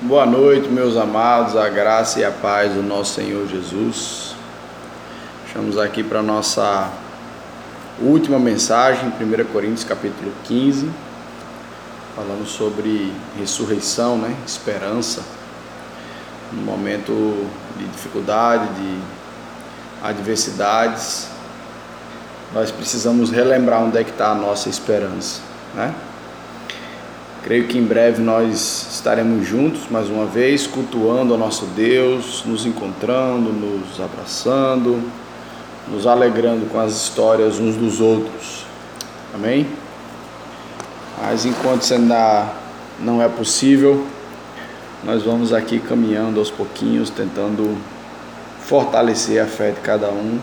Boa noite, meus amados, a graça e a paz do nosso Senhor Jesus. Estamos aqui para a nossa última mensagem, 1 Coríntios capítulo 15, falando sobre ressurreição, né? esperança, no momento de dificuldade, de adversidades, nós precisamos relembrar onde é que está a nossa esperança, né? Creio que em breve nós estaremos juntos mais uma vez, cultuando o nosso Deus, nos encontrando, nos abraçando, nos alegrando com as histórias uns dos outros. Amém? Mas enquanto isso ainda não é possível, nós vamos aqui caminhando aos pouquinhos, tentando fortalecer a fé de cada um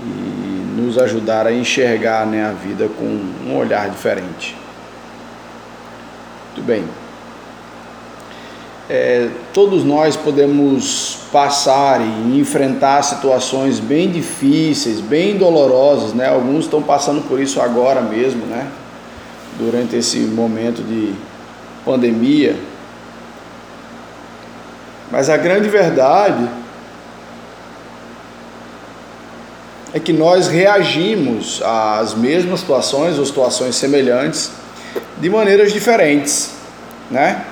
e nos ajudar a enxergar né, a vida com um olhar diferente. Muito bem. É, todos nós podemos passar e enfrentar situações bem difíceis, bem dolorosas, né? Alguns estão passando por isso agora mesmo, né? Durante esse momento de pandemia. Mas a grande verdade é que nós reagimos às mesmas situações ou situações semelhantes de maneiras diferentes, né?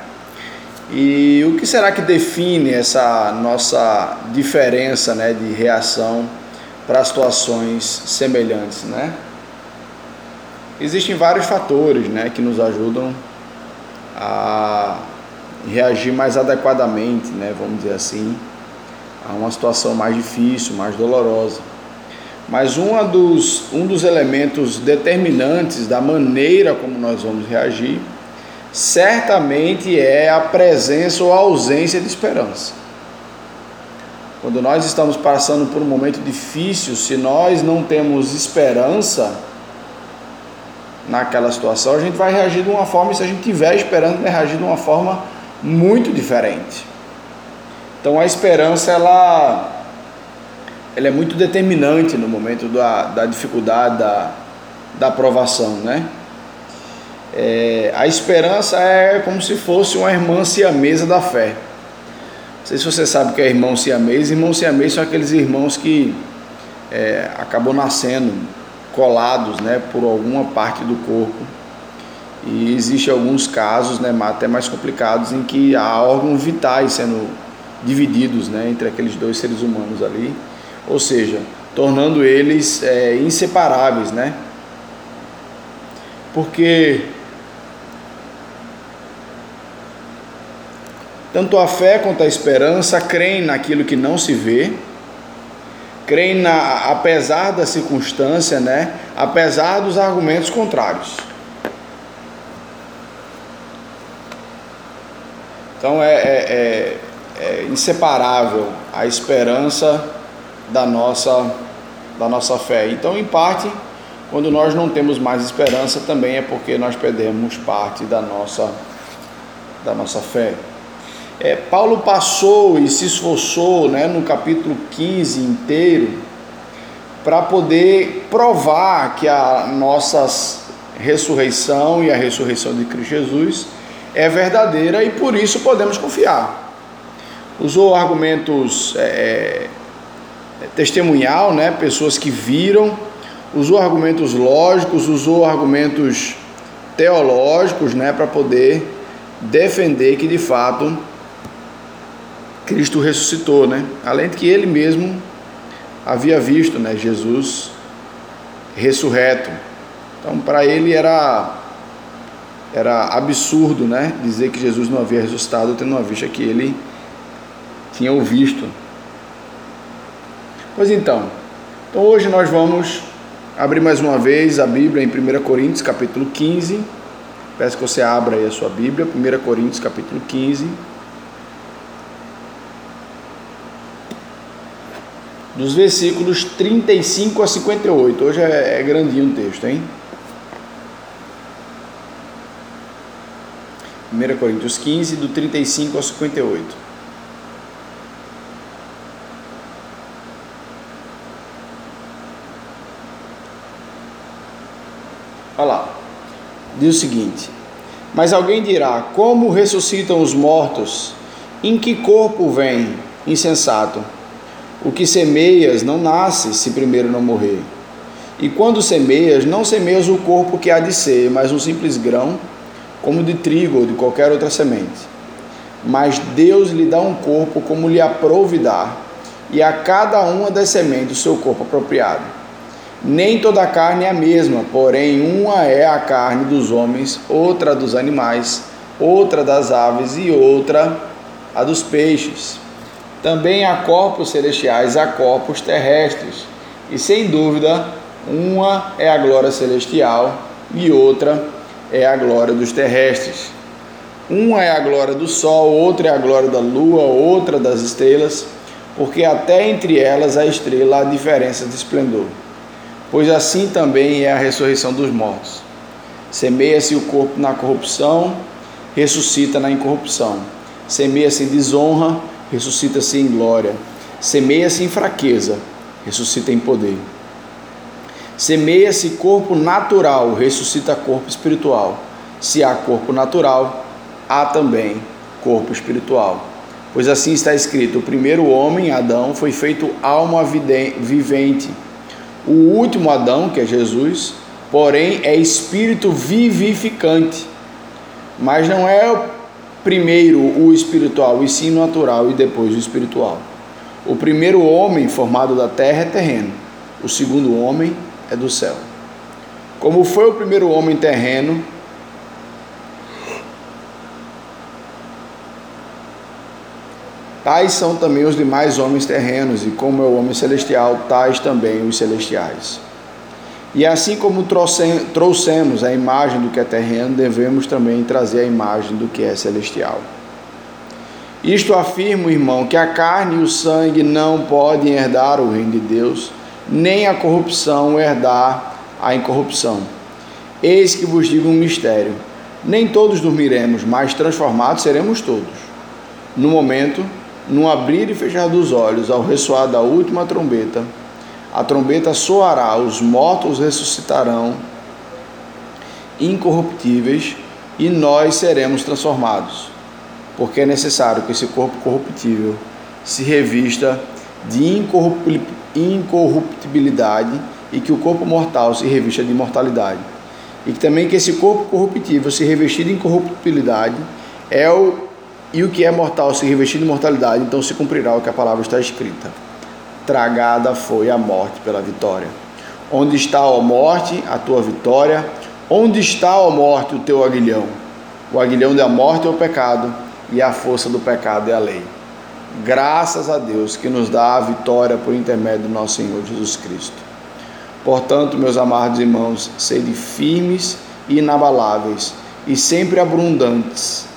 E o que será que define essa nossa diferença, né, de reação para situações semelhantes, né? Existem vários fatores, né, que nos ajudam a reagir mais adequadamente, né, vamos dizer assim, a uma situação mais difícil, mais dolorosa. Mas uma dos, um dos elementos determinantes da maneira como nós vamos reagir, certamente é a presença ou a ausência de esperança. Quando nós estamos passando por um momento difícil, se nós não temos esperança naquela situação, a gente vai reagir de uma forma, e se a gente tiver esperança, vai reagir de uma forma muito diferente. Então a esperança ela ela é muito determinante no momento da, da dificuldade, da, da aprovação, né? É, a esperança é como se fosse uma irmã siamesa da fé. Não sei se você sabe o que é irmão siamês. Irmãos siamês são aqueles irmãos que é, acabam nascendo colados né, por alguma parte do corpo. E existem alguns casos, né, até mais complicados, em que há órgãos vitais sendo divididos né, entre aqueles dois seres humanos ali ou seja, tornando eles é, inseparáveis, né? Porque tanto a fé quanto a esperança creem naquilo que não se vê, creem na, apesar da circunstância, né? Apesar dos argumentos contrários. Então é, é, é, é inseparável a esperança da nossa, da nossa fé. Então, em parte, quando nós não temos mais esperança, também é porque nós perdemos parte da nossa, da nossa fé. É, Paulo passou e se esforçou né, no capítulo 15 inteiro para poder provar que a nossa ressurreição e a ressurreição de Cristo Jesus é verdadeira e por isso podemos confiar. Usou argumentos é, testemunhal, né? pessoas que viram, usou argumentos lógicos, usou argumentos teológicos né? para poder defender que de fato Cristo ressuscitou, né? Além de que ele mesmo havia visto, né, Jesus ressurreto. Então, para ele era era absurdo, né, dizer que Jesus não havia ressuscitado, tendo uma vista que ele tinha o visto. Pois então, então hoje nós vamos abrir mais uma vez a Bíblia em 1 Coríntios capítulo 15. Peço que você abra aí a sua Bíblia, 1 Coríntios capítulo 15. Dos versículos 35 a 58. Hoje é, é grandinho o texto, hein? 1 Coríntios 15, do 35 ao 58. Olha lá. Diz o seguinte: Mas alguém dirá: Como ressuscitam os mortos? Em que corpo vem? Insensato. O que semeias não nasce se primeiro não morrer. E quando semeias, não semeias o corpo que há de ser, mas um simples grão, como de trigo ou de qualquer outra semente. Mas Deus lhe dá um corpo como lhe aprouve dar, e a cada uma das sementes o seu corpo apropriado. Nem toda carne é a mesma, porém, uma é a carne dos homens, outra dos animais, outra das aves e outra a dos peixes. Também há corpos celestiais, há corpos terrestres, e sem dúvida, uma é a glória celestial e outra é a glória dos terrestres. Uma é a glória do sol, outra é a glória da lua, outra das estrelas, porque até entre elas a estrela há diferença de esplendor. Pois assim também é a ressurreição dos mortos. Semeia-se o corpo na corrupção, ressuscita na incorrupção. Semeia-se em desonra, ressuscita-se em glória. Semeia-se em fraqueza, ressuscita em poder. Semeia-se corpo natural, ressuscita corpo espiritual. Se há corpo natural, há também corpo espiritual. Pois assim está escrito: o primeiro homem, Adão, foi feito alma vivente. O último Adão, que é Jesus, porém é espírito vivificante. Mas não é primeiro o espiritual, e sim o natural e depois o espiritual. O primeiro homem formado da terra é terreno, o segundo homem é do céu. Como foi o primeiro homem terreno, tais são também os demais homens terrenos, e como é o homem celestial, tais também os celestiais. E assim como trouxemos a imagem do que é terreno, devemos também trazer a imagem do que é celestial. Isto afirma, irmão, que a carne e o sangue não podem herdar o reino de Deus nem a corrupção herdar a incorrupção. Eis que vos digo um mistério: nem todos dormiremos, mas transformados seremos todos. No momento, no abrir e fechar dos olhos, ao ressoar da última trombeta, a trombeta soará, os mortos ressuscitarão incorruptíveis e nós seremos transformados, porque é necessário que esse corpo corruptível se revista de incorruptibilidade e que o corpo mortal se revista de imortalidade. E também que esse corpo corruptível se revestir de incorruptibilidade é o e o que é mortal se revestir de mortalidade, então se cumprirá o que a palavra está escrita. Tragada foi a morte pela vitória. Onde está, a morte, a tua vitória? Onde está, a morte, o teu aguilhão? O aguilhão da morte é o pecado, e a força do pecado é a lei. Graças a Deus que nos dá a vitória por intermédio do nosso Senhor Jesus Cristo. Portanto, meus amados irmãos, sede firmes e inabaláveis e sempre abundantes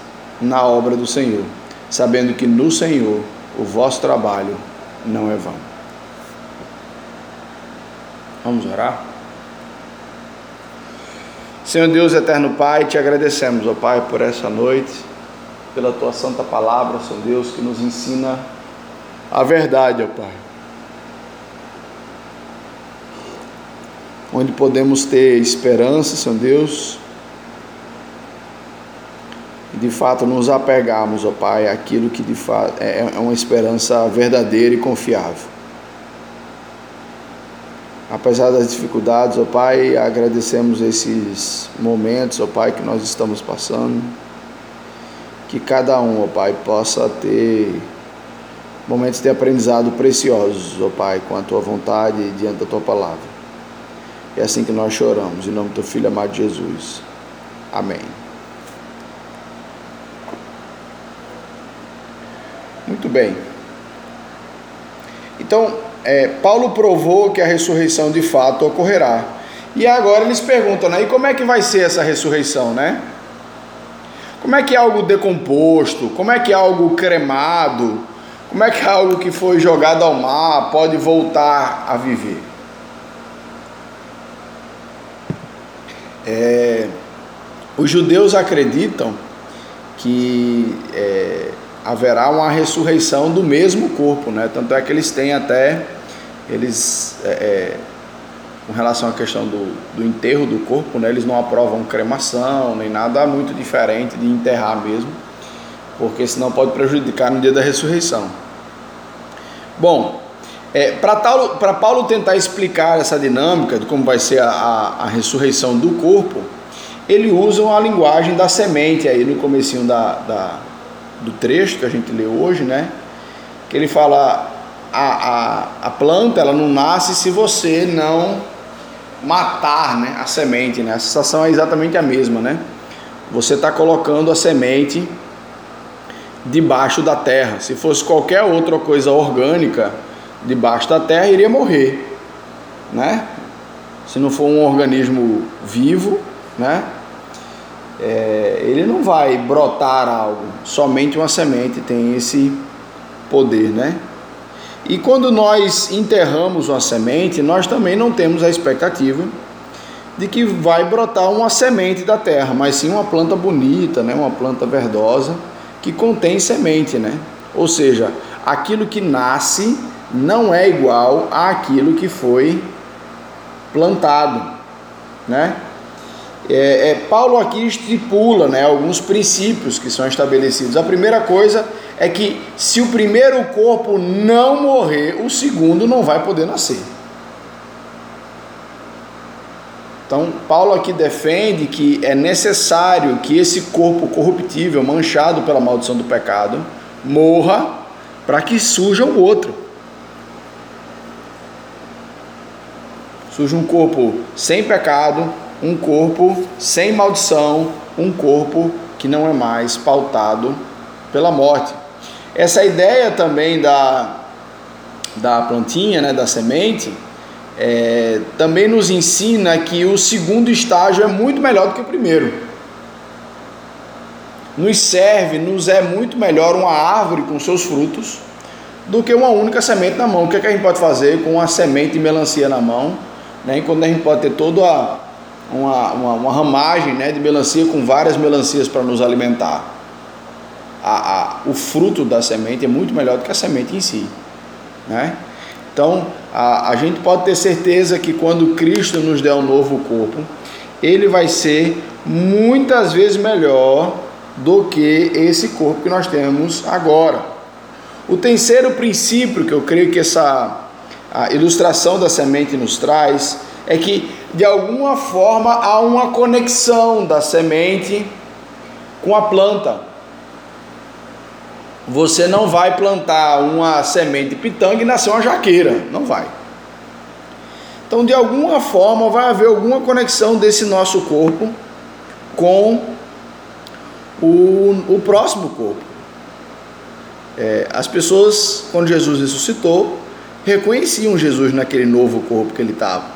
na obra do Senhor, sabendo que no Senhor o vosso trabalho não é vão. Vamos orar? Senhor Deus, eterno Pai, te agradecemos, ó Pai, por essa noite pela tua santa palavra, Senhor Deus, que nos ensina a verdade, ó Pai. Onde podemos ter esperança, Senhor Deus, de fato nos apegarmos, ó Pai, àquilo que de fato é, é uma esperança verdadeira e confiável. Apesar das dificuldades, ó Pai, agradecemos esses momentos, ó Pai, que nós estamos passando que cada um, ó Pai, possa ter momentos de aprendizado preciosos, ó Pai, com a tua vontade diante da tua palavra. É assim que nós choramos, em nome do teu filho amado Jesus. Amém. Muito bem. Então, é, Paulo provou que a ressurreição de fato ocorrerá. E agora eles perguntam, né? E como é que vai ser essa ressurreição, né? Como é que é algo decomposto? Como é que é algo cremado? Como é que é algo que foi jogado ao mar pode voltar a viver? É, os judeus acreditam que é, haverá uma ressurreição do mesmo corpo, né? Tanto é que eles têm até eles é, é com relação à questão do, do enterro do corpo, né? eles não aprovam cremação nem nada muito diferente de enterrar mesmo, porque senão pode prejudicar no dia da ressurreição. Bom, é, para Paulo tentar explicar essa dinâmica de como vai ser a, a, a, ressurreição do corpo, ele usa a linguagem da semente aí no comecinho da, da, do trecho que a gente leu hoje, né? Que ele fala a, a, a planta ela não nasce se você não matar né, a semente, né? A sensação é exatamente a mesma, né? Você está colocando a semente debaixo da terra. Se fosse qualquer outra coisa orgânica debaixo da terra, iria morrer, né? Se não for um organismo vivo, né? É, ele não vai brotar algo. Somente uma semente tem esse poder, né? E quando nós enterramos uma semente, nós também não temos a expectativa de que vai brotar uma semente da terra, mas sim uma planta bonita, né? uma planta verdosa que contém semente, né? Ou seja, aquilo que nasce não é igual àquilo que foi plantado, né? É, é, Paulo aqui estipula né, alguns princípios que são estabelecidos. A primeira coisa é que se o primeiro corpo não morrer, o segundo não vai poder nascer. Então, Paulo aqui defende que é necessário que esse corpo corruptível, manchado pela maldição do pecado, morra para que surja o outro. Surja um corpo sem pecado, um corpo sem maldição, um corpo que não é mais pautado pela morte. Essa ideia também da, da plantinha, né, da semente, é, também nos ensina que o segundo estágio é muito melhor do que o primeiro. Nos serve, nos é muito melhor uma árvore com seus frutos do que uma única semente na mão. O que, é que a gente pode fazer com uma semente de melancia na mão? Né? Enquanto a gente pode ter toda a, uma, uma, uma ramagem né, de melancia com várias melancias para nos alimentar. A, a, o fruto da semente é muito melhor do que a semente em si. Né? Então, a, a gente pode ter certeza que quando Cristo nos der um novo corpo, ele vai ser muitas vezes melhor do que esse corpo que nós temos agora. O terceiro princípio que eu creio que essa ilustração da semente nos traz é que de alguma forma há uma conexão da semente com a planta. Você não vai plantar uma semente de pitanga e nascer uma jaqueira, não vai. Então, de alguma forma, vai haver alguma conexão desse nosso corpo com o, o próximo corpo. É, as pessoas, quando Jesus ressuscitou, reconheciam Jesus naquele novo corpo que ele estava.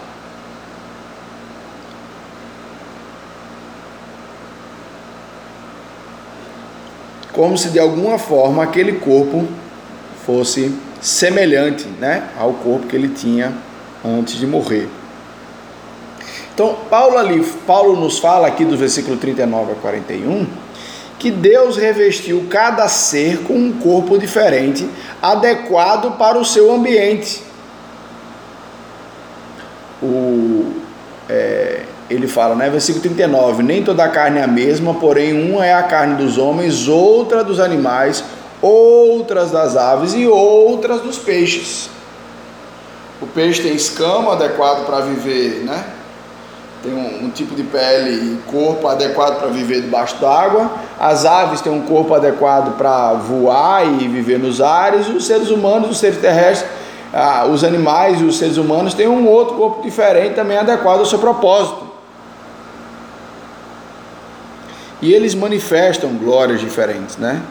Como se de alguma forma aquele corpo fosse semelhante né, ao corpo que ele tinha antes de morrer. Então, Paulo ali, Paulo nos fala aqui do versículo 39 a 41, que Deus revestiu cada ser com um corpo diferente, adequado para o seu ambiente. O, é, ele fala, né, versículo 39, nem toda a carne é a mesma, porém uma é a carne dos homens, outra dos animais, outras das aves e outras dos peixes. O peixe tem escama adequado para viver, né? Tem um, um, tipo de pele e corpo adequado para viver debaixo d'água. As aves têm um corpo adequado para voar e viver nos ares. Os seres humanos, os seres terrestres, ah, os animais e os seres humanos têm um outro corpo diferente, também adequado ao seu propósito. E eles manifestam glórias diferentes, né?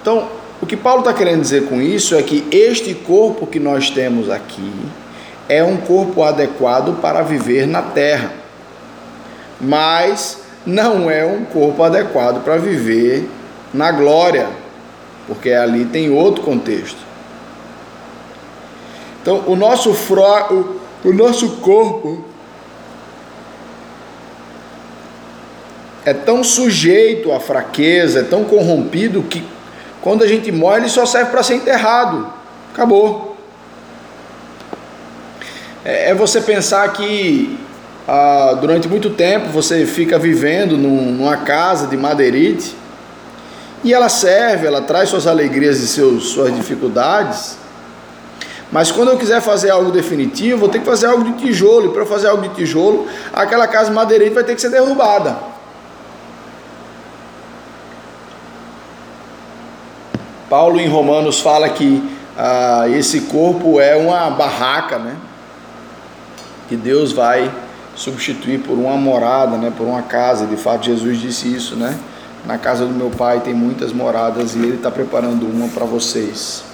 Então, o que Paulo está querendo dizer com isso é que este corpo que nós temos aqui é um corpo adequado para viver na terra, mas não é um corpo adequado para viver na glória, porque ali tem outro contexto. Então, o nosso, fro, o, nosso corpo é tão sujeito à fraqueza, é tão corrompido que quando a gente morre ele só serve para ser enterrado. Acabou. é, é você pensar que ah, durante muito tempo você fica vivendo num, numa casa de madeirite e ela serve, ela traz suas alegrias e seus, suas dificuldades. Mas quando eu quiser fazer algo definitivo, vou ter que fazer algo de tijolo. E para fazer algo de tijolo, aquela casa madeirite vai ter que ser derrubada. Paulo em Romanos fala que ah, esse corpo é uma barraca, né? Que Deus vai substituir por uma morada, né, por uma casa. De fato, Jesus disse isso, né? Na casa do meu pai tem muitas moradas e ele está preparando uma para vocês.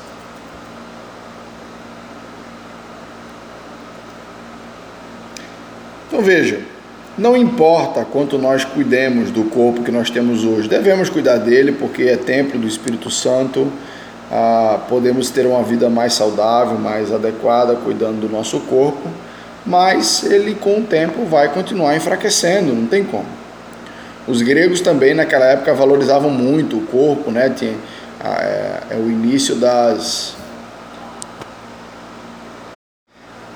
Então veja, não importa quanto nós cuidemos do corpo que nós temos hoje, devemos cuidar dele porque é templo do Espírito Santo. Ah, podemos ter uma vida mais saudável, mais adequada, cuidando do nosso corpo mas ele com o tempo vai continuar enfraquecendo, não tem como. Os gregos também naquela época valorizavam muito o corpo, né? Tinha, é, é o início das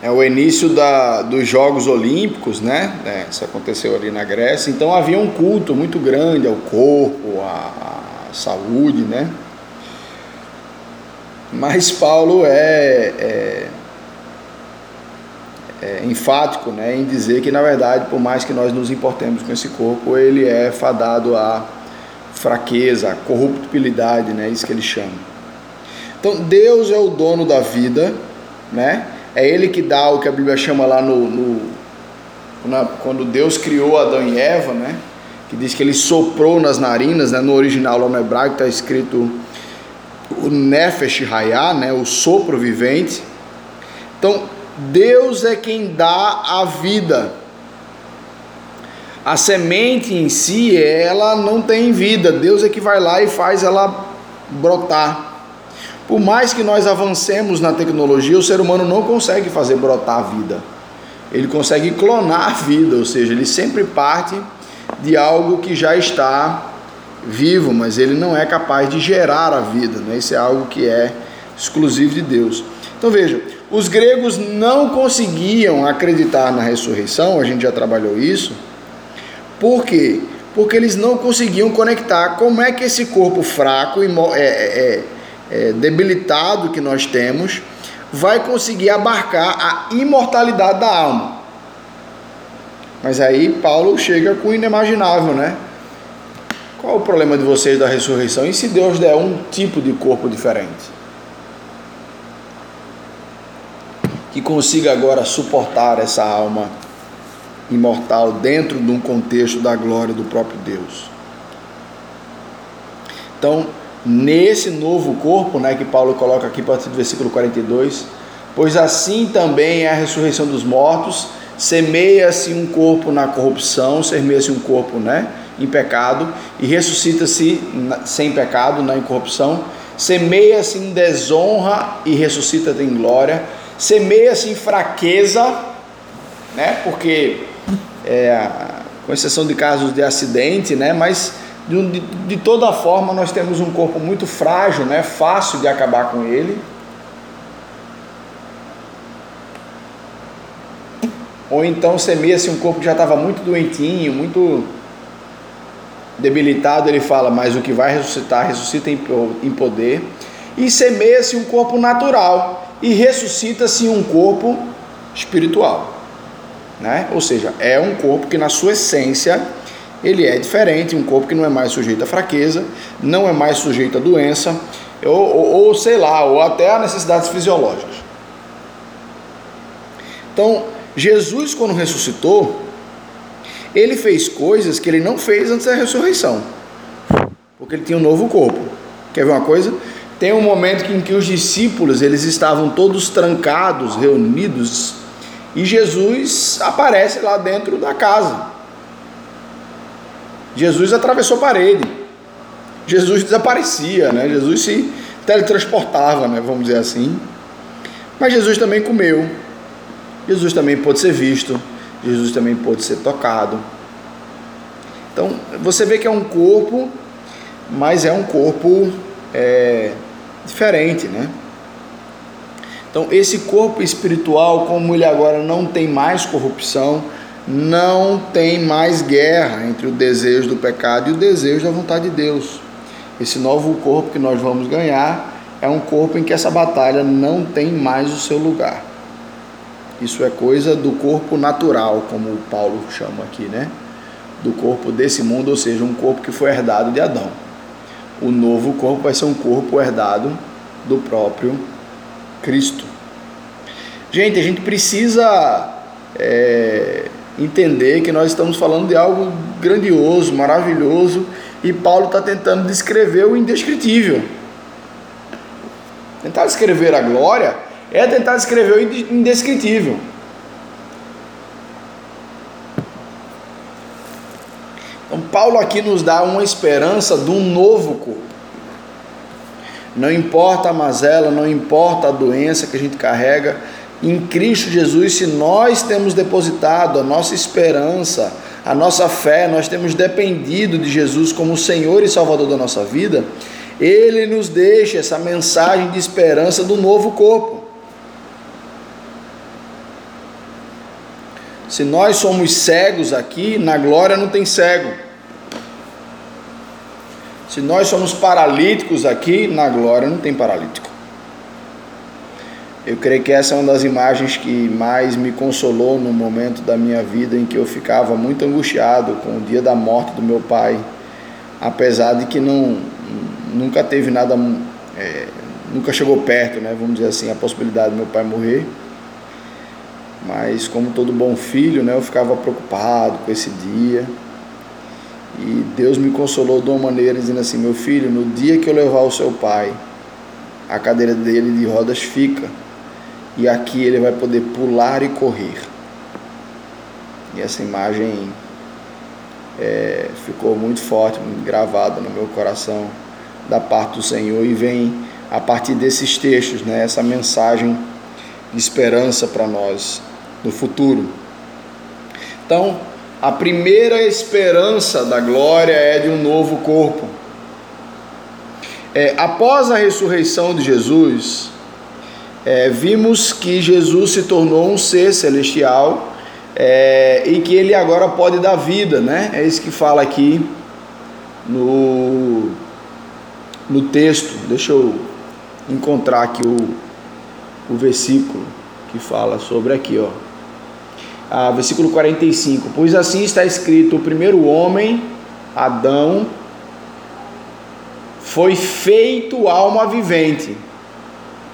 é o início da, dos Jogos Olímpicos, né? É, isso aconteceu ali na Grécia. Então havia um culto muito grande ao corpo, à, à saúde, né? Mas Paulo é, é é, enfático né, em dizer que, na verdade, por mais que nós nos importemos com esse corpo, ele é fadado à fraqueza, à corruptibilidade, né, isso que ele chama. Então, Deus é o dono da vida, né? É Ele que dá o que a Bíblia chama lá no, no na, quando Deus criou Adão e Eva, né? que diz que ele soprou nas narinas, né? no original lá no hebraico está escrito o Nefesh Hayah, né? o sopro vivente. Então, Deus é quem dá a vida. A semente em si, ela não tem vida. Deus é que vai lá e faz ela brotar. Por mais que nós avancemos na tecnologia, o ser humano não consegue fazer brotar a vida. Ele consegue clonar a vida, ou seja, ele sempre parte de algo que já está vivo, mas ele não é capaz de gerar a vida. Né? Isso é algo que é exclusivo de Deus. Então veja, os gregos não conseguiam acreditar na ressurreição, a gente já trabalhou isso. Por quê? Porque eles não conseguiam conectar como é que esse corpo fraco e é, é, é, debilitado que nós temos vai conseguir abarcar a imortalidade da alma. Mas aí Paulo chega com o inimaginável, né? Qual o problema de vocês da ressurreição? E se Deus der um tipo de corpo diferente? que consiga agora suportar essa alma imortal dentro de um contexto da glória do próprio Deus. Então, nesse novo corpo, né, que Paulo coloca aqui a partir do versículo 42, pois assim também é a ressurreição dos mortos, semeia-se um corpo na corrupção, semeia-se um corpo, né, em pecado e ressuscita-se sem pecado, na incorrupção, semeia-se em desonra e ressuscita em glória semeia-se em fraqueza, né? Porque, é, com exceção de casos de acidente, né? Mas de, de, de, toda forma nós temos um corpo muito frágil, né? Fácil de acabar com ele. Ou então semeia-se um corpo que já estava muito doentinho, muito debilitado, ele fala, mas o que vai ressuscitar, ressuscita em poder. E semeia-se um corpo natural, e ressuscita-se um corpo espiritual, né? Ou seja, é um corpo que na sua essência ele é diferente, um corpo que não é mais sujeito à fraqueza, não é mais sujeito à doença, ou, ou, ou sei lá, ou até a necessidades fisiológicas. Então, Jesus, quando ressuscitou, ele fez coisas que ele não fez antes da ressurreição, porque ele tinha um novo corpo. Quer ver uma coisa? Tem um momento em que os discípulos eles estavam todos trancados, reunidos, e Jesus aparece lá dentro da casa. Jesus atravessou a parede. Jesus desaparecia, né? Jesus se teletransportava, né? Vamos dizer assim. Mas Jesus também comeu. Jesus também pôde ser visto. Jesus também pôde ser tocado. Então, você vê que é um corpo, mas é um corpo é, diferente, né? Então, esse corpo espiritual, como ele agora não tem mais corrupção, não tem mais guerra entre o desejo do pecado e o desejo da vontade de Deus. Esse novo corpo que nós vamos ganhar é um corpo em que essa batalha não tem mais o seu lugar. Isso é coisa do corpo natural, como o Paulo chama aqui, né? Do corpo desse mundo, ou seja, um corpo que foi herdado de Adão. O novo corpo vai ser um corpo herdado do próprio Cristo. Gente, a gente precisa é, entender que nós estamos falando de algo grandioso, maravilhoso, e Paulo está tentando descrever o indescritível. Tentar descrever a glória é tentar descrever o indescritível. Então, Paulo aqui nos dá uma esperança de um novo corpo. Não importa a mazela, não importa a doença que a gente carrega, em Cristo Jesus, se nós temos depositado a nossa esperança, a nossa fé, nós temos dependido de Jesus como Senhor e Salvador da nossa vida, Ele nos deixa essa mensagem de esperança do novo corpo. Se nós somos cegos aqui, na glória não tem cego. Se nós somos paralíticos aqui, na glória não tem paralítico. Eu creio que essa é uma das imagens que mais me consolou no momento da minha vida em que eu ficava muito angustiado com o dia da morte do meu pai, apesar de que não nunca teve nada, é, nunca chegou perto, né? Vamos dizer assim, a possibilidade do meu pai morrer. Mas como todo bom filho, né? Eu ficava preocupado com esse dia. E Deus me consolou de uma maneira dizendo assim: meu filho, no dia que eu levar o seu pai, a cadeira dele de rodas fica e aqui ele vai poder pular e correr. E essa imagem é, ficou muito forte, muito gravada no meu coração da parte do Senhor e vem a partir desses textos, né, essa mensagem de esperança para nós no futuro. Então, a primeira esperança da glória é de um novo corpo. É, após a ressurreição de Jesus, é, vimos que Jesus se tornou um ser celestial é, e que ele agora pode dar vida, né? É isso que fala aqui no, no texto. Deixa eu encontrar aqui o, o versículo que fala sobre aqui, ó. Ah, versículo 45. Pois assim está escrito: o primeiro homem, Adão, foi feito alma vivente,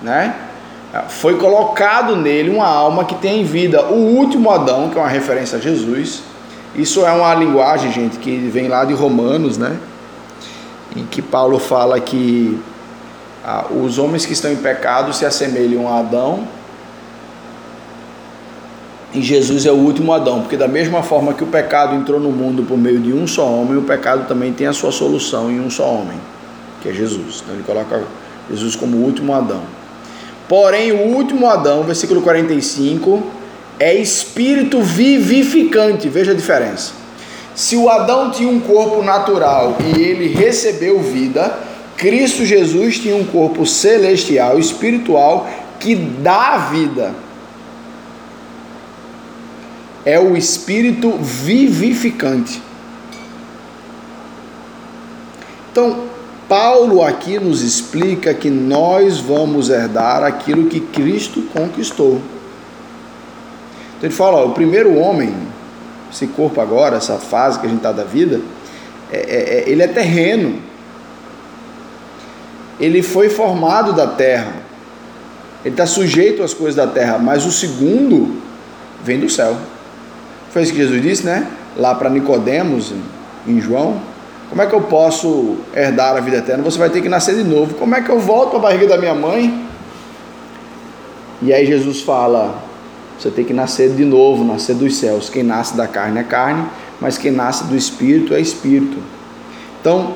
né? Foi colocado nele uma alma que tem vida. O último Adão, que é uma referência a Jesus, isso é uma linguagem, gente, que vem lá de Romanos, né? Em que Paulo fala que ah, os homens que estão em pecado se assemelham a Adão. E Jesus é o último Adão, porque da mesma forma que o pecado entrou no mundo por meio de um só homem, o pecado também tem a sua solução em um só homem, que é Jesus. Então ele coloca Jesus como o último Adão. Porém, o último Adão, versículo 45, é espírito vivificante. Veja a diferença. Se o Adão tinha um corpo natural e ele recebeu vida, Cristo Jesus tinha um corpo celestial, espiritual, que dá vida. É o espírito vivificante. Então, Paulo aqui nos explica que nós vamos herdar aquilo que Cristo conquistou. Então ele fala: ó, o primeiro homem, esse corpo agora, essa fase que a gente está da vida, é, é, é, ele é terreno. Ele foi formado da terra. Ele está sujeito às coisas da terra. Mas o segundo vem do céu. Foi isso que Jesus disse, né? Lá para Nicodemos, em João como é que eu posso herdar a vida eterna? Você vai ter que nascer de novo. Como é que eu volto para a barriga da minha mãe? E aí Jesus fala: você tem que nascer de novo, nascer dos céus. Quem nasce da carne é carne, mas quem nasce do espírito é espírito. Então,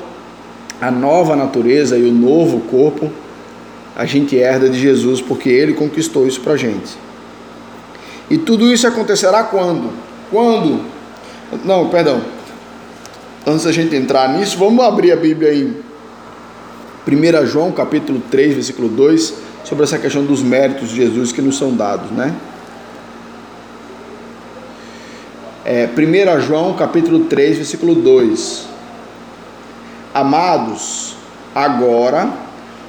a nova natureza e o novo corpo a gente herda de Jesus porque ele conquistou isso para gente. E tudo isso acontecerá quando? Quando? Não, perdão antes da gente entrar nisso, vamos abrir a Bíblia em 1 João, capítulo 3, versículo 2. sobre essa questão dos méritos de Jesus que nos são dados, né? É, 1 João capítulo 3, versículo 2. Amados, agora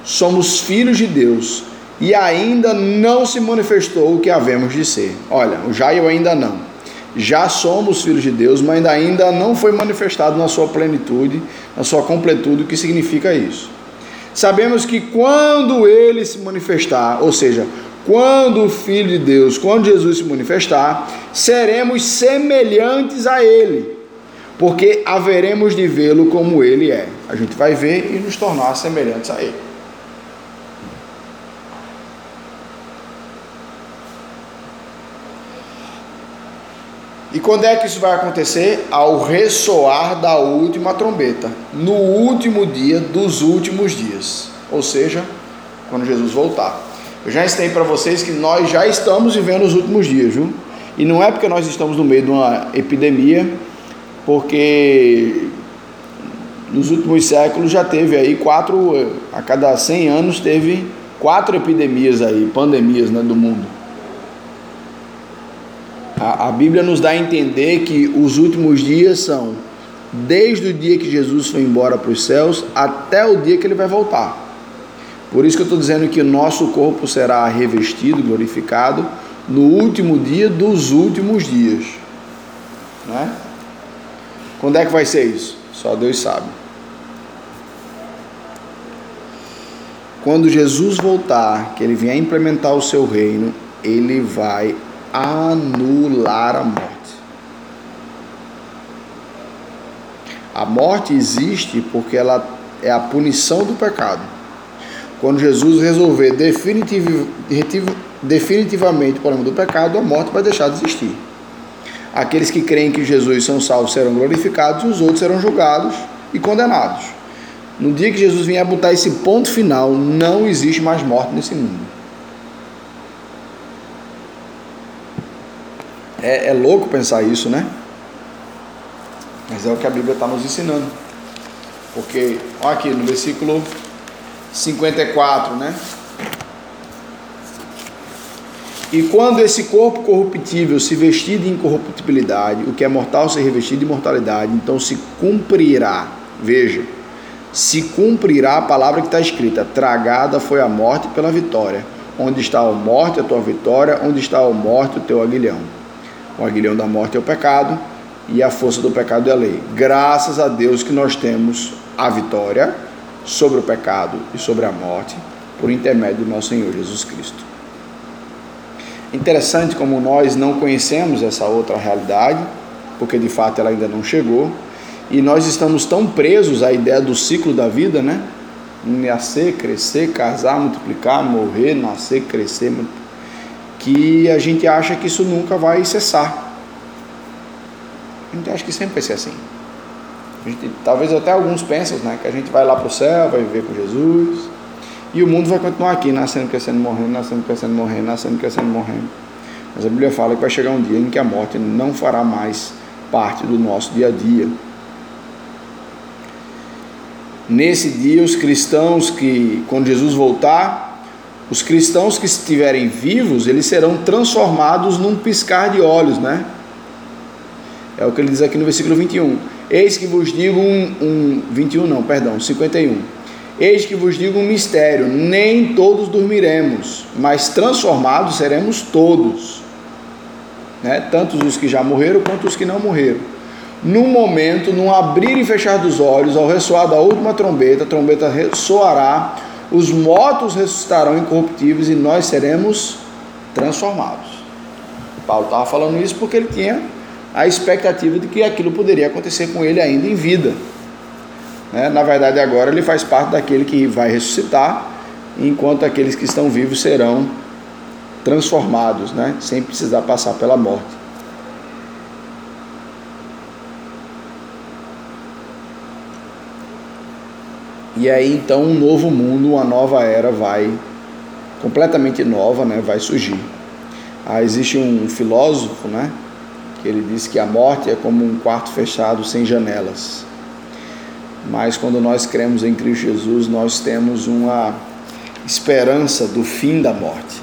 somos filhos de Deus e ainda não se manifestou o que havemos de ser. Olha, já e o ainda não. Já somos filhos de Deus, mas ainda não foi manifestado na sua plenitude, na sua completude, o que significa isso. Sabemos que quando ele se manifestar, ou seja, quando o Filho de Deus, quando Jesus se manifestar, seremos semelhantes a ele, porque haveremos de vê-lo como ele é. A gente vai ver e nos tornar semelhantes a ele. E quando é que isso vai acontecer? Ao ressoar da última trombeta, no último dia dos últimos dias, ou seja, quando Jesus voltar. Eu já ensinei para vocês que nós já estamos vivendo os últimos dias, viu? E não é porque nós estamos no meio de uma epidemia, porque nos últimos séculos já teve aí quatro, a cada 100 anos teve quatro epidemias aí, pandemias né, do mundo. A, a Bíblia nos dá a entender que os últimos dias são desde o dia que Jesus foi embora para os céus até o dia que ele vai voltar. Por isso que eu estou dizendo que o nosso corpo será revestido, glorificado, no último dia dos últimos dias. Né? Quando é que vai ser isso? Só Deus sabe. Quando Jesus voltar, que ele vier implementar o seu reino, ele vai anular a morte. A morte existe porque ela é a punição do pecado. Quando Jesus resolver definitiv, definitivamente o problema do pecado, a morte vai deixar de existir. Aqueles que creem que Jesus são salvos serão glorificados e os outros serão julgados e condenados. No dia que Jesus vier botar esse ponto final, não existe mais morte nesse mundo. É, é louco pensar isso, né? Mas é o que a Bíblia está nos ensinando. Porque, olha aqui no versículo 54, né? E quando esse corpo corruptível se vestir de incorruptibilidade, o que é mortal se revestir de imortalidade, então se cumprirá, veja, se cumprirá a palavra que está escrita: tragada foi a morte pela vitória. Onde está a morte, a tua vitória? Onde está a morte, o teu aguilhão? O aguilhão da morte é o pecado e a força do pecado é a lei. Graças a Deus que nós temos a vitória sobre o pecado e sobre a morte por intermédio do nosso Senhor Jesus Cristo. Interessante como nós não conhecemos essa outra realidade, porque de fato ela ainda não chegou, e nós estamos tão presos à ideia do ciclo da vida, né? Nascer, crescer, casar, multiplicar, morrer, nascer, crescer, multiplicar que a gente acha que isso nunca vai cessar. A gente acha que sempre vai ser assim. Gente, talvez até alguns pensam né, que a gente vai lá para o céu, vai viver com Jesus, e o mundo vai continuar aqui, nascendo, crescendo, morrendo, nascendo, crescendo, morrendo, nascendo, crescendo, morrendo. Mas a Bíblia fala que vai chegar um dia em que a morte não fará mais parte do nosso dia a dia. Nesse dia, os cristãos que, quando Jesus voltar, os cristãos que estiverem vivos, eles serão transformados num piscar de olhos, né? É o que ele diz aqui no versículo 21. Eis que vos digo um, um 21 não, perdão, 51. Eis que vos digo um mistério, nem todos dormiremos, mas transformados seremos todos. Né? Tanto os que já morreram quanto os que não morreram. Num momento, num abrir e fechar dos olhos, ao ressoar da última trombeta, a trombeta ressoará os mortos ressuscitarão incorruptíveis e nós seremos transformados. Paulo estava falando isso porque ele tinha a expectativa de que aquilo poderia acontecer com ele ainda em vida. Né? Na verdade, agora ele faz parte daquele que vai ressuscitar, enquanto aqueles que estão vivos serão transformados, né? sem precisar passar pela morte. E aí então um novo mundo, uma nova era vai completamente nova, né, vai surgir. Ah, existe um filósofo, né, que ele diz que a morte é como um quarto fechado sem janelas. Mas quando nós cremos em Cristo Jesus, nós temos uma esperança do fim da morte,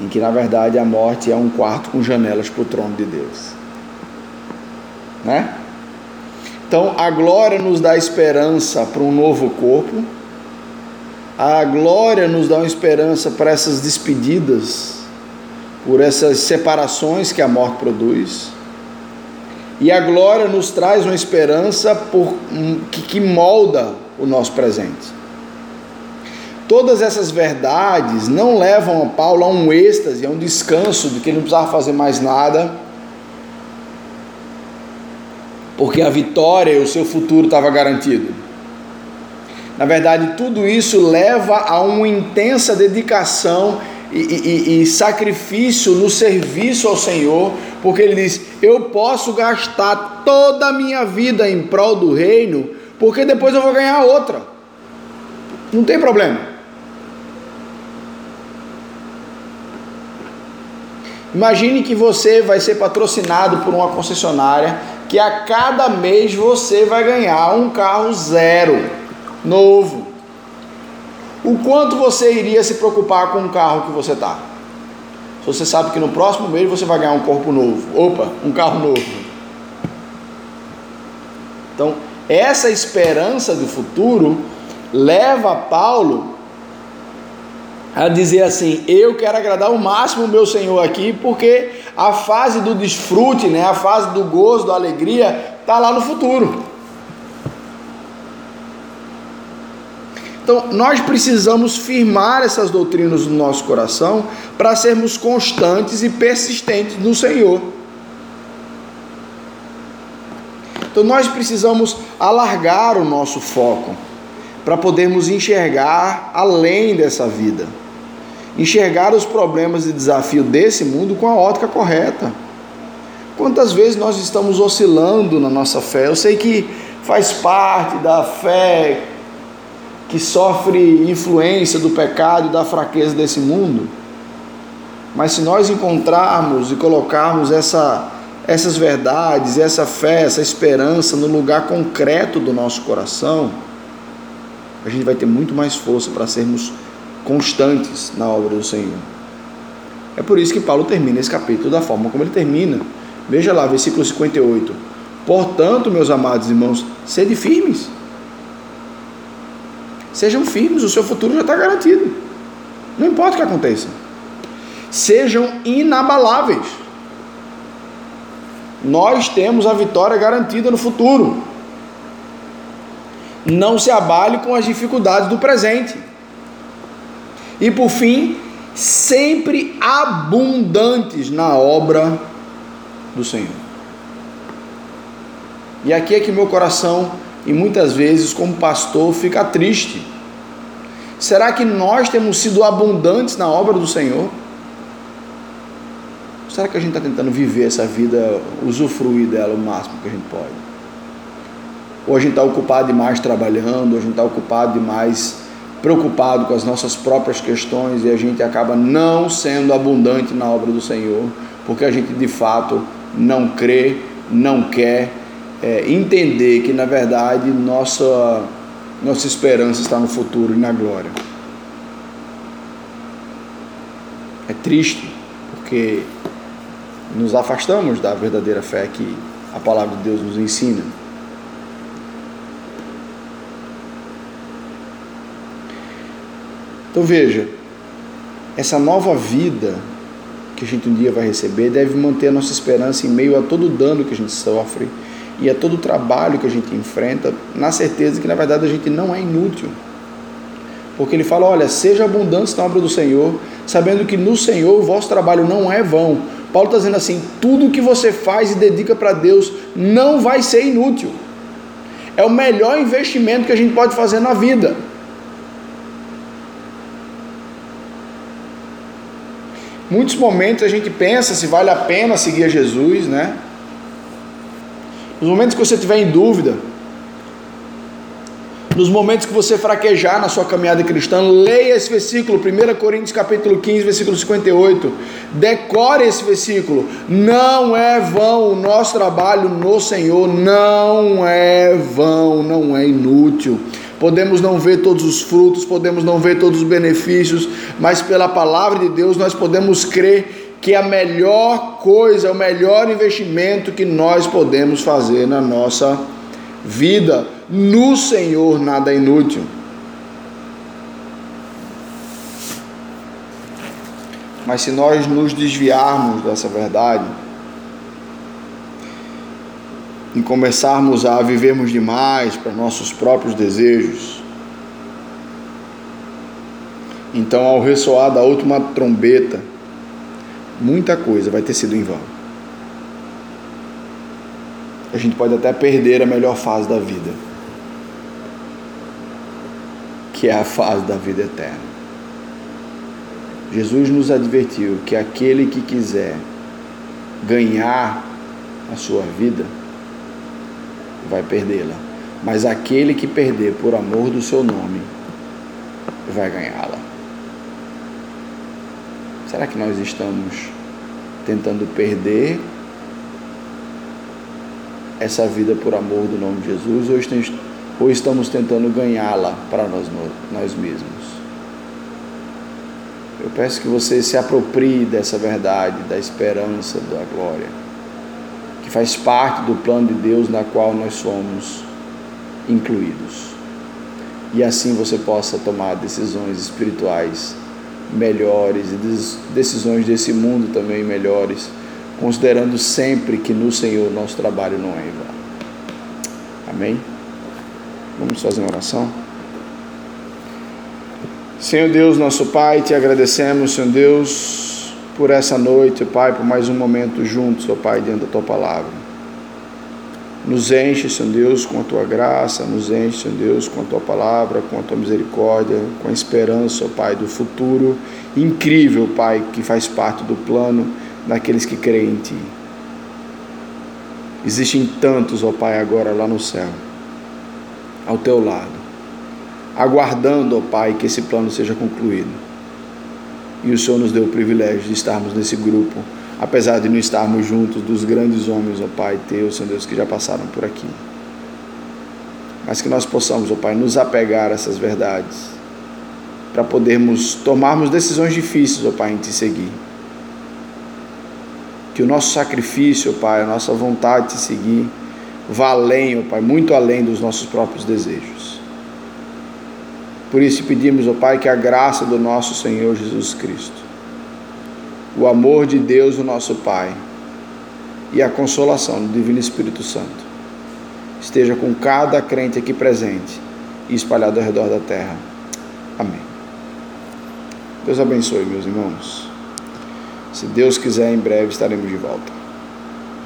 em que na verdade a morte é um quarto com janelas para o trono de Deus, né? Então a glória nos dá esperança para um novo corpo, a glória nos dá uma esperança para essas despedidas, por essas separações que a morte produz. E a glória nos traz uma esperança por, que, que molda o nosso presente. Todas essas verdades não levam a Paulo a um êxtase, a um descanso de que ele não precisava fazer mais nada, porque a vitória e o seu futuro estava garantido. Na verdade, tudo isso leva a uma intensa dedicação e, e, e, sacrifício no serviço ao Senhor, porque ele diz: Eu posso gastar toda a minha vida em prol do reino, porque depois eu vou ganhar outra. Não tem problema. Imagine que você vai ser patrocinado por uma concessionária que a cada mês você vai ganhar um carro zero, novo o quanto você iria se preocupar com o carro que você está? Se você sabe que no próximo mês você vai ganhar um corpo novo, opa, um carro novo. Então, essa esperança do futuro leva Paulo a dizer assim: eu quero agradar o máximo o meu Senhor aqui, porque a fase do desfrute, né, a fase do gozo, da alegria, está lá no futuro. Então, nós precisamos firmar essas doutrinas no nosso coração para sermos constantes e persistentes no Senhor. Então, nós precisamos alargar o nosso foco para podermos enxergar além dessa vida, enxergar os problemas e desafios desse mundo com a ótica correta. Quantas vezes nós estamos oscilando na nossa fé? Eu sei que faz parte da fé que sofre influência do pecado e da fraqueza desse mundo. Mas se nós encontrarmos e colocarmos essa, essas verdades, essa fé, essa esperança no lugar concreto do nosso coração, a gente vai ter muito mais força para sermos constantes na obra do Senhor. É por isso que Paulo termina esse capítulo da forma como ele termina. Veja lá, versículo 58. Portanto, meus amados irmãos, sede firmes Sejam firmes, o seu futuro já está garantido. Não importa o que aconteça. Sejam inabaláveis. Nós temos a vitória garantida no futuro. Não se abale com as dificuldades do presente. E por fim, sempre abundantes na obra do Senhor. E aqui é que meu coração e muitas vezes, como pastor, fica triste. Será que nós temos sido abundantes na obra do Senhor? Será que a gente está tentando viver essa vida, usufruir dela o máximo que a gente pode? Ou a gente está ocupado demais trabalhando, ou a gente está ocupado demais preocupado com as nossas próprias questões e a gente acaba não sendo abundante na obra do Senhor, porque a gente de fato não crê, não quer é, entender que na verdade nossa, nossa esperança está no futuro e na glória. É triste, porque nos afastamos da verdadeira fé que a palavra de Deus nos ensina. Então veja, essa nova vida que a gente um dia vai receber deve manter a nossa esperança em meio a todo o dano que a gente sofre e a todo o trabalho que a gente enfrenta, na certeza que na verdade a gente não é inútil. Porque ele fala: olha, seja abundante na obra do Senhor, sabendo que no Senhor o vosso trabalho não é vão. Paulo está dizendo assim: tudo que você faz e dedica para Deus não vai ser inútil. É o melhor investimento que a gente pode fazer na vida. Muitos momentos a gente pensa se vale a pena seguir a Jesus, né? Nos momentos que você estiver em dúvida, nos momentos que você fraquejar na sua caminhada cristã, leia esse versículo, 1 Coríntios capítulo 15, versículo 58. Decore esse versículo. Não é vão o nosso trabalho no Senhor, não é vão, não é inútil. Podemos não ver todos os frutos, podemos não ver todos os benefícios, mas pela palavra de Deus nós podemos crer que a melhor coisa, o melhor investimento que nós podemos fazer na nossa vida, no Senhor nada é inútil. Mas se nós nos desviarmos dessa verdade, e começarmos a vivermos demais para nossos próprios desejos, então ao ressoar da última trombeta, muita coisa vai ter sido em vão. A gente pode até perder a melhor fase da vida, que é a fase da vida eterna. Jesus nos advertiu que aquele que quiser ganhar a sua vida vai perdê-la, mas aquele que perder por amor do seu nome vai ganhá-la. Será que nós estamos tentando perder essa vida por amor do nome de Jesus ou estamos tentando ganhá-la para nós, nós mesmos? Eu peço que você se aproprie dessa verdade, da esperança, da glória, faz parte do plano de Deus na qual nós somos incluídos. E assim você possa tomar decisões espirituais melhores e decisões desse mundo também melhores, considerando sempre que no Senhor nosso trabalho não é vão. Amém? Vamos fazer uma oração? Senhor Deus, nosso Pai, te agradecemos, Senhor Deus, por essa noite, Pai, por mais um momento juntos, ó Pai, diante da tua palavra. Nos enche, Senhor Deus, com a tua graça, nos enche, Senhor Deus, com a tua palavra, com a tua misericórdia, com a esperança, ó Pai, do futuro incrível, Pai, que faz parte do plano daqueles que creem em Ti. Existem tantos, ó Pai, agora lá no céu, ao teu lado aguardando, ó Pai, que esse plano seja concluído. E o Senhor nos deu o privilégio de estarmos nesse grupo, apesar de não estarmos juntos dos grandes homens, ó Pai, teus, Senhor Deus, que já passaram por aqui. Mas que nós possamos, ó Pai, nos apegar a essas verdades, para podermos tomarmos decisões difíceis, ó Pai, em Te seguir. Que o nosso sacrifício, ó Pai, a nossa vontade de Te seguir, vá além, ó Pai, muito além dos nossos próprios desejos. Por isso pedimos, ó Pai, que a graça do nosso Senhor Jesus Cristo, o amor de Deus, o nosso Pai, e a consolação do Divino Espírito Santo esteja com cada crente aqui presente e espalhado ao redor da terra. Amém. Deus abençoe, meus irmãos. Se Deus quiser, em breve estaremos de volta.